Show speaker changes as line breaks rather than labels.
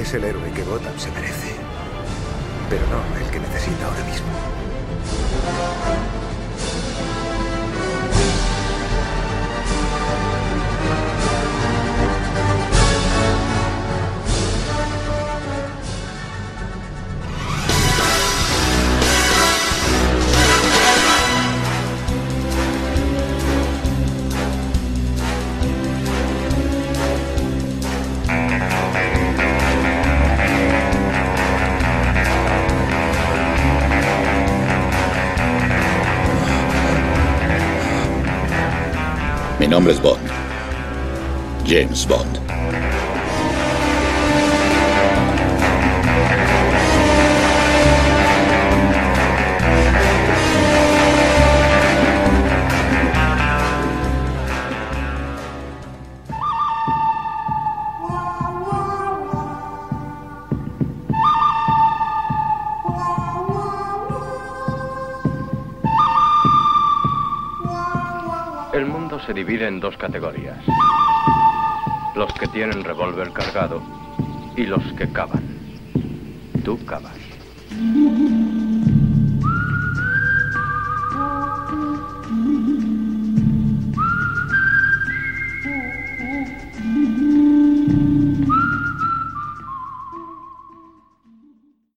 es el héroe que Gotham se merece. Pero no el que necesita ahora mismo.
Mi nombre es Bond. James Bond.
Se divide en dos categorías. Los que tienen revólver cargado y los que cavan. Tú cavas.